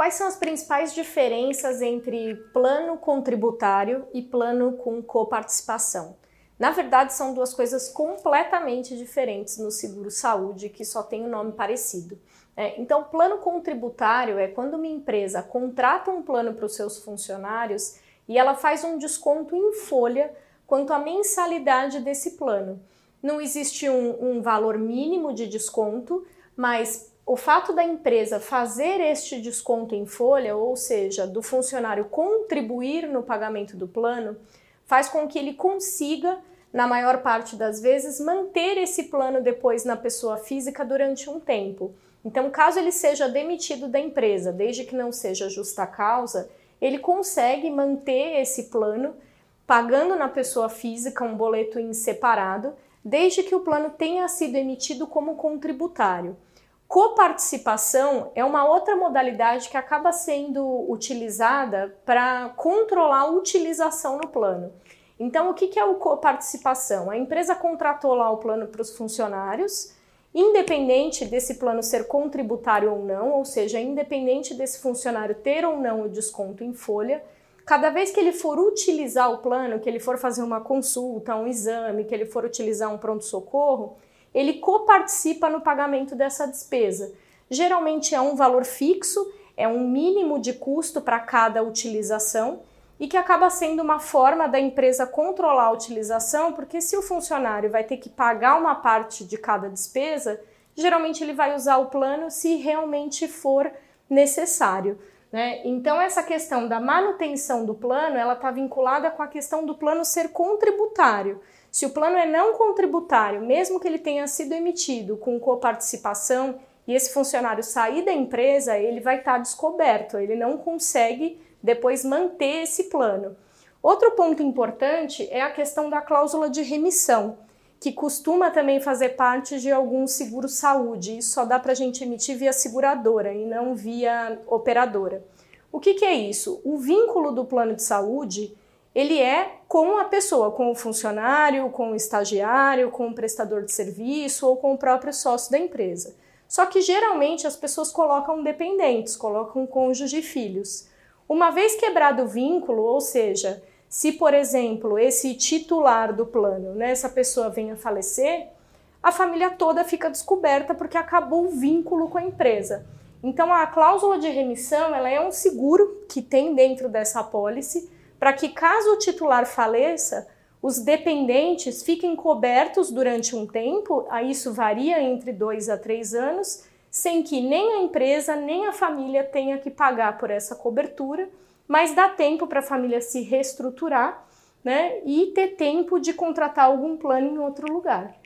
Quais são as principais diferenças entre plano contributário e plano com coparticipação? Na verdade, são duas coisas completamente diferentes no seguro saúde, que só tem um nome parecido. É, então, plano contributário é quando uma empresa contrata um plano para os seus funcionários e ela faz um desconto em folha quanto à mensalidade desse plano. Não existe um, um valor mínimo de desconto, mas o fato da empresa fazer este desconto em folha, ou seja, do funcionário contribuir no pagamento do plano, faz com que ele consiga na maior parte das vezes, manter esse plano depois na pessoa física durante um tempo. Então, caso ele seja demitido da empresa, desde que não seja justa causa, ele consegue manter esse plano pagando na pessoa física um boleto em separado, desde que o plano tenha sido emitido como contributário. Coparticipação é uma outra modalidade que acaba sendo utilizada para controlar a utilização no plano. Então, o que é o coparticipação? A empresa contratou lá o plano para os funcionários, independente desse plano ser contributário ou não, ou seja, independente desse funcionário ter ou não o desconto em folha, cada vez que ele for utilizar o plano, que ele for fazer uma consulta, um exame, que ele for utilizar um pronto-socorro, ele coparticipa no pagamento dessa despesa. Geralmente é um valor fixo, é um mínimo de custo para cada utilização e que acaba sendo uma forma da empresa controlar a utilização, porque se o funcionário vai ter que pagar uma parte de cada despesa, geralmente ele vai usar o plano se realmente for necessário. Né? Então essa questão da manutenção do plano, ela está vinculada com a questão do plano ser contributário. Se o plano é não contributário, mesmo que ele tenha sido emitido com coparticipação e esse funcionário sair da empresa, ele vai estar tá descoberto, ele não consegue depois manter esse plano. Outro ponto importante é a questão da cláusula de remissão, que costuma também fazer parte de algum seguro saúde. Isso só dá para a gente emitir via seguradora e não via operadora. O que, que é isso? O vínculo do plano de saúde ele é com a pessoa, com o funcionário, com o estagiário, com o prestador de serviço ou com o próprio sócio da empresa. Só que geralmente as pessoas colocam dependentes, colocam cônjuge e filhos. Uma vez quebrado o vínculo, ou seja, se por exemplo esse titular do plano, né, essa pessoa venha a falecer, a família toda fica descoberta porque acabou o vínculo com a empresa. Então a cláusula de remissão ela é um seguro que tem dentro dessa apólice para que caso o titular faleça, os dependentes fiquem cobertos durante um tempo, aí isso varia entre dois a três anos, sem que nem a empresa nem a família tenha que pagar por essa cobertura, mas dá tempo para a família se reestruturar né, e ter tempo de contratar algum plano em outro lugar.